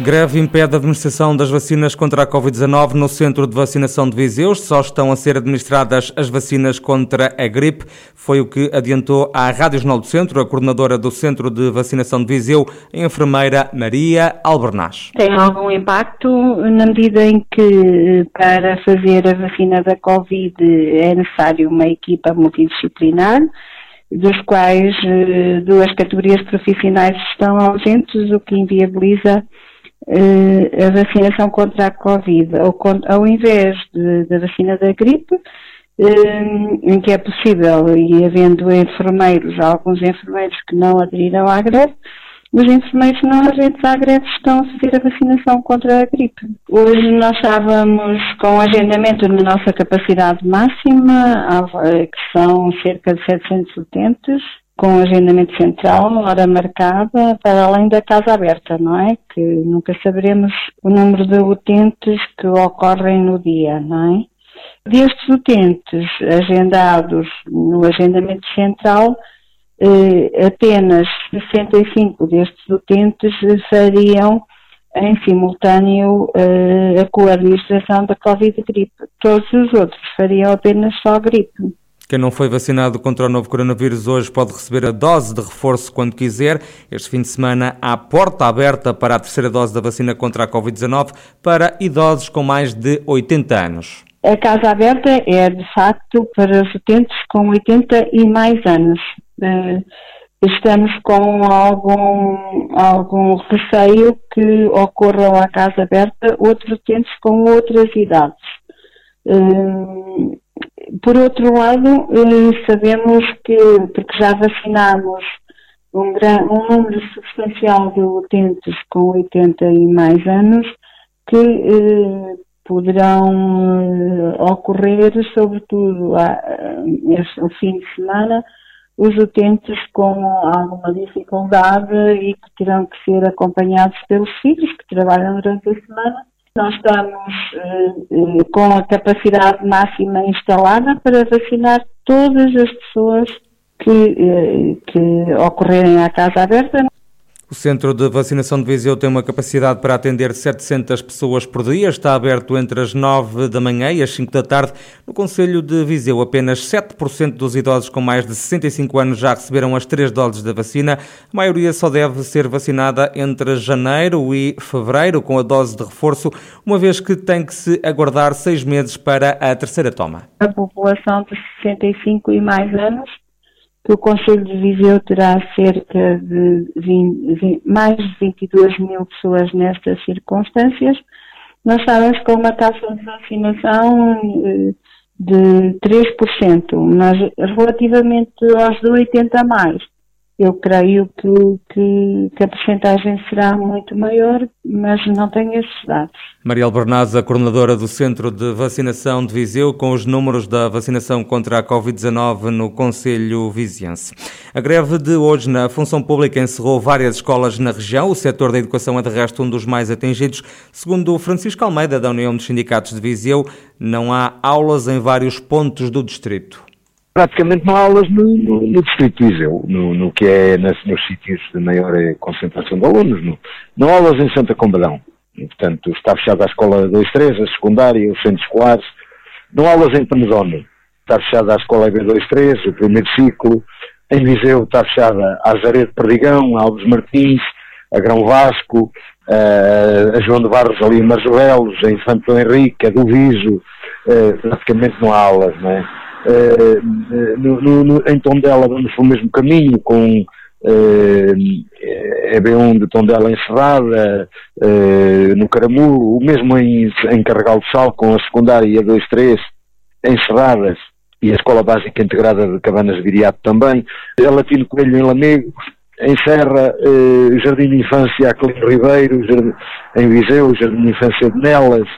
Greve impede a administração das vacinas contra a Covid-19 no Centro de Vacinação de Viseu. Só estão a ser administradas as vacinas contra a gripe. Foi o que adiantou à Rádio Jornal do Centro, a coordenadora do Centro de Vacinação de Viseu, a enfermeira Maria Albernaz. Tem algum impacto na medida em que para fazer a vacina da Covid é necessário uma equipa multidisciplinar dos quais eh, duas categorias profissionais estão ausentes, o que inviabiliza a vacinação contra a Covid, ao invés da vacina da gripe, uh, em que é possível, e havendo enfermeiros, alguns enfermeiros que não aderiram à greve, os enfermeiros não agentes à greve estão a fazer a vacinação contra a gripe. Hoje nós estávamos com agendamento na nossa capacidade máxima, que são cerca de 700 utentes, com agendamento central, hora marcada, para além da casa aberta, não é? Que nunca saberemos o número de utentes que ocorrem no dia, não é? Destes utentes agendados no agendamento central, eh, apenas 65 destes utentes fariam em simultâneo eh, a coadministração da Covid-gripe. Todos os outros fariam apenas só gripe. Quem não foi vacinado contra o novo coronavírus hoje pode receber a dose de reforço quando quiser. Este fim de semana há porta aberta para a terceira dose da vacina contra a Covid-19 para idosos com mais de 80 anos. A casa aberta é, de facto, para utentes com 80 e mais anos. Eh, estamos com algum, algum receio que ocorram à casa aberta outros utentes com outras idades. Eh, por outro lado, eh, sabemos que, porque já vacinamos um, um número substancial de utentes com 80 e mais anos, que eh, poderão eh, ocorrer, sobretudo a, este, o fim de semana, os utentes com alguma dificuldade e que terão que ser acompanhados pelos filhos que trabalham durante a semana nós estamos uh, com a capacidade máxima instalada para vacinar todas as pessoas que, uh, que ocorrerem à casa aberta. O Centro de Vacinação de Viseu tem uma capacidade para atender 700 pessoas por dia. Está aberto entre as 9 da manhã e as 5 da tarde. No Conselho de Viseu, apenas 7% dos idosos com mais de 65 anos já receberam as três doses da vacina. A maioria só deve ser vacinada entre janeiro e fevereiro com a dose de reforço, uma vez que tem que se aguardar seis meses para a terceira toma. A população de 65 e mais anos que o Conselho de Viseu terá cerca de 20, 20, mais de 22 mil pessoas nestas circunstâncias. Nós estamos com uma taxa de vacinação eh, de 3%, mas relativamente aos de 80 a mais, eu creio que, que, que a porcentagem será muito maior, mas não tenho esses dados. Mariel Bernaza, coordenadora do Centro de Vacinação de Viseu, com os números da vacinação contra a Covid-19 no Conselho Viziense. A greve de hoje na função pública encerrou várias escolas na região. O setor da educação é, de resto, um dos mais atingidos. Segundo Francisco Almeida, da União dos Sindicatos de Viseu, não há aulas em vários pontos do distrito praticamente não há aulas no, no, no Distrito de Viseu, no, no que é nas, nos sítios de maior eh, concentração de alunos. No, não há aulas em Santa Combadão. Portanto, está fechada a escola 2-3, a secundária, os centros escolares. Não há aulas em Penedono. Está fechada a escola B2-3, o primeiro ciclo. Em Viseu está fechada a Zaredo Perdigão, a Alves Martins, a Grão Vasco, a, a João de Barros ali em Marjoelos, a Infante Henrique, a do Viso. Uh, praticamente não há aulas, não é? Uh, no, no, em Tondela vamos pelo mesmo caminho, com uh, a B1 de Tondela encerrada, uh, no Caramulo, o mesmo em, em Carregal de Sal, com a secundária e a 2-3 encerradas, e a Escola Básica Integrada de Cabanas de Viriato também, a Latino Coelho em Lamego, em Serra, eh, Jardim de Infância Aquilino Ribeiro, Jardim, em Viseu, Jardim de Infância de Nelas,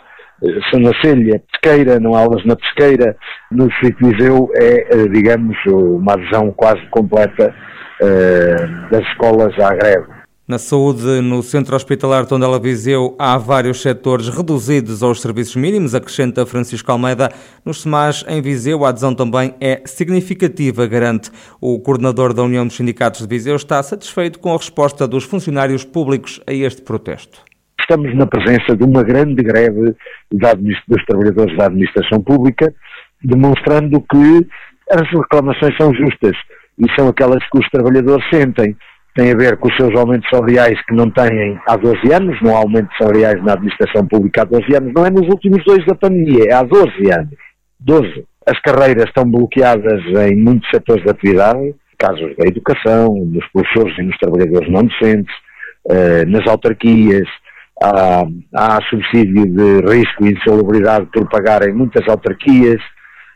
São Nacelha, Pesqueira, não há aulas na Pesqueira, no Distrito de Viseu é, eh, digamos, uma adesão quase completa uh, das escolas à greve. Na saúde, no Centro Hospitalar Tondela Viseu, há vários setores reduzidos aos serviços mínimos, acrescenta Francisco Almeida. Nos SEMAS, em Viseu, a adesão também é significativa, garante. O coordenador da União dos Sindicatos de Viseu está satisfeito com a resposta dos funcionários públicos a este protesto. Estamos na presença de uma grande greve dos trabalhadores da administração pública, demonstrando que as reclamações são justas e são aquelas que os trabalhadores sentem tem a ver com os seus aumentos salariais que não têm há 12 anos, não há aumentos salariais na administração pública há 12 anos, não é nos últimos dois da pandemia, é há 12 anos. 12. As carreiras estão bloqueadas em muitos setores de atividade, casos da educação, nos professores e nos trabalhadores não docentes, eh, nas autarquias, há, há subsídio de risco e insalubridade por pagar em muitas autarquias,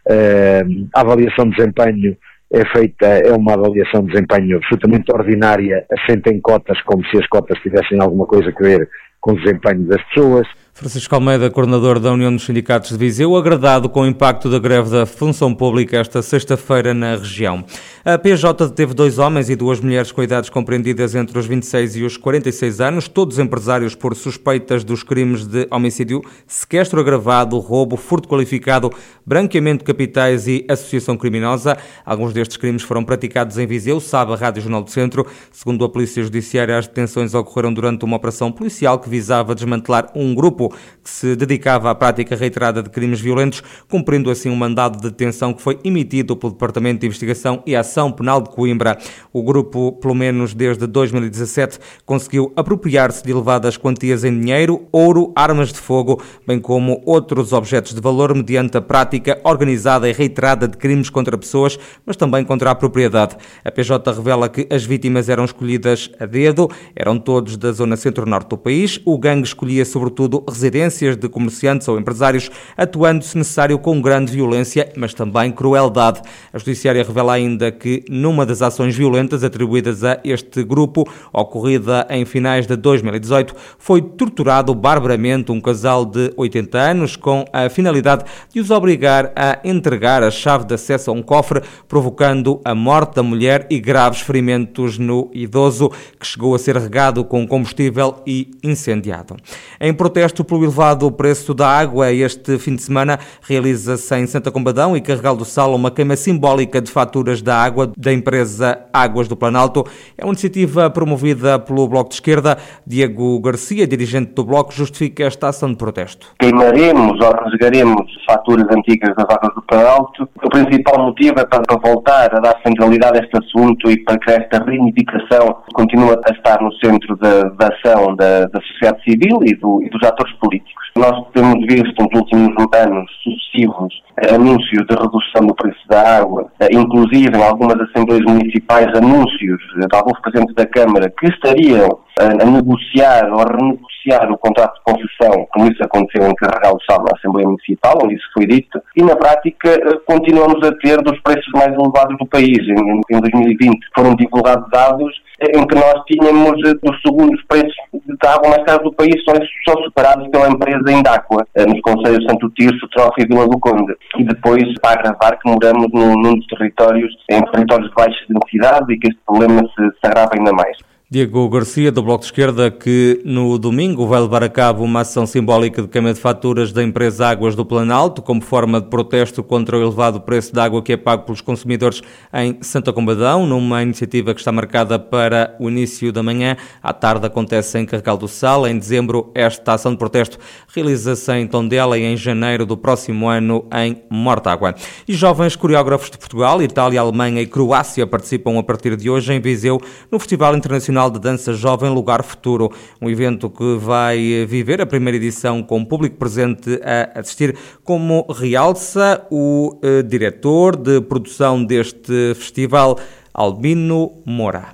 eh, a avaliação de desempenho é feita, é uma avaliação de desempenho absolutamente ordinária, assenta em cotas, como se as cotas tivessem alguma coisa a ver com o desempenho das pessoas. Francisco Almeida, coordenador da União dos Sindicatos de Viseu, agradado com o impacto da greve da função pública esta sexta-feira na região. A PJ deteve dois homens e duas mulheres com idades compreendidas entre os 26 e os 46 anos, todos empresários por suspeitas dos crimes de homicídio, sequestro agravado, roubo, furto qualificado, branqueamento de capitais e associação criminosa. Alguns destes crimes foram praticados em Viseu, sabe a Rádio Jornal do Centro. Segundo a Polícia Judiciária, as detenções ocorreram durante uma operação policial que visava desmantelar um grupo grupo que se dedicava à prática reiterada de crimes violentos, cumprindo assim um mandado de detenção que foi emitido pelo Departamento de Investigação e Ação Penal de Coimbra. O grupo, pelo menos desde 2017, conseguiu apropriar-se de elevadas quantias em dinheiro, ouro, armas de fogo, bem como outros objetos de valor mediante a prática organizada e reiterada de crimes contra pessoas, mas também contra a propriedade. A PJ revela que as vítimas eram escolhidas a dedo, eram todos da zona centro-norte do país. O gangue escolhia sobretudo residências de comerciantes ou empresários, atuando, se necessário, com grande violência, mas também crueldade. A Judiciária revela ainda que, numa das ações violentas atribuídas a este grupo, ocorrida em finais de 2018, foi torturado barbaramente um casal de 80 anos com a finalidade de os obrigar a entregar a chave de acesso a um cofre, provocando a morte da mulher e graves ferimentos no idoso, que chegou a ser regado com combustível e incendiado. Em protesto pelo elevado preço da água. Este fim de semana realiza-se em Santa Combadão e Carregal do Sal uma queima simbólica de faturas da água da empresa Águas do Planalto. É uma iniciativa promovida pelo Bloco de Esquerda. Diego Garcia, dirigente do Bloco, justifica esta ação de protesto. Queimaremos ou rasgaremos faturas antigas das Águas do Planalto. O principal motivo é para voltar a dar centralidade a este assunto e para que esta reivindicação continue a estar no centro da, da ação da, da sociedade civil e, do, e dos atores políticos. Nós temos visto nos últimos anos sucessivos eh, anúncios de redução do preço da água, eh, inclusive em algumas assembleias municipais anúncios de alguns presidentes da Câmara que estariam a, a negociar ou a renegociar o contrato de concessão, como isso aconteceu em Carregal do Sal na Assembleia Municipal, onde isso foi dito, e na prática eh, continuamos a ter dos preços mais elevados do país. Em, em 2020 foram divulgados dados em que nós tínhamos os segundos preços de água mais caros do país, são, são superados pela empresa Indáqua, nos Conselhos Santo Tirso, Trofa e Vila do Conde. E depois, para agravar, que moramos num, num dos territórios, em territórios de baixa densidade e que este problema se, se agrava ainda mais. Diego Garcia, do Bloco de Esquerda, que no domingo vai levar a cabo uma ação simbólica de queima de faturas da empresa Águas do Planalto, como forma de protesto contra o elevado preço da água que é pago pelos consumidores em Santa Combadão, numa iniciativa que está marcada para o início da manhã. À tarde acontece em Carregal do Sal. Em dezembro, esta ação de protesto realiza-se em Tondela e em janeiro do próximo ano em Mortágua. E jovens coreógrafos de Portugal, Itália, Alemanha e Croácia participam a partir de hoje em Viseu no Festival Internacional Nacional de Dança Jovem Lugar Futuro, um evento que vai viver a primeira edição com público presente a assistir, como realça o eh, diretor de produção deste festival, Albino Moura.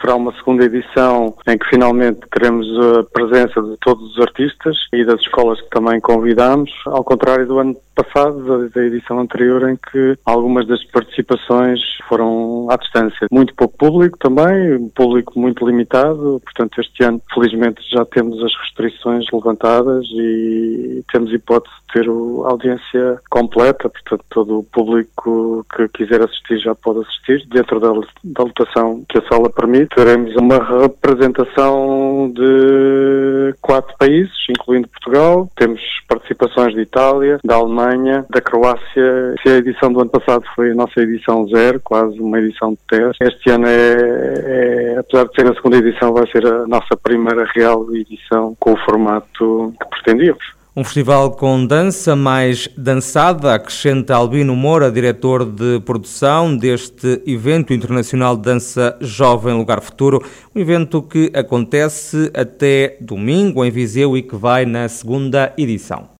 Será uma segunda edição em que finalmente teremos a presença de todos os artistas e das escolas que também convidamos, ao contrário do ano passado, da, edição anterior, em que algumas das participações foram à distância. Muito pouco público também, um público muito limitado, portanto este ano felizmente já temos as restrições levantadas e temos hipótese de ter a audiência completa, portanto todo o público que quiser assistir já pode assistir, dentro da, da lotação que a sala permite. Teremos uma representação de quatro países, incluindo Portugal, temos participações de Itália, da Alemanha, da Croácia. Se a edição do ano passado foi a nossa edição zero, quase uma edição de teste, este ano é, é apesar de ser a segunda edição, vai ser a nossa primeira real edição com o formato que pretendíamos. Um festival com dança mais dançada, acrescenta Albino Moura, diretor de produção deste evento internacional de dança Jovem Lugar Futuro, um evento que acontece até domingo em Viseu e que vai na segunda edição.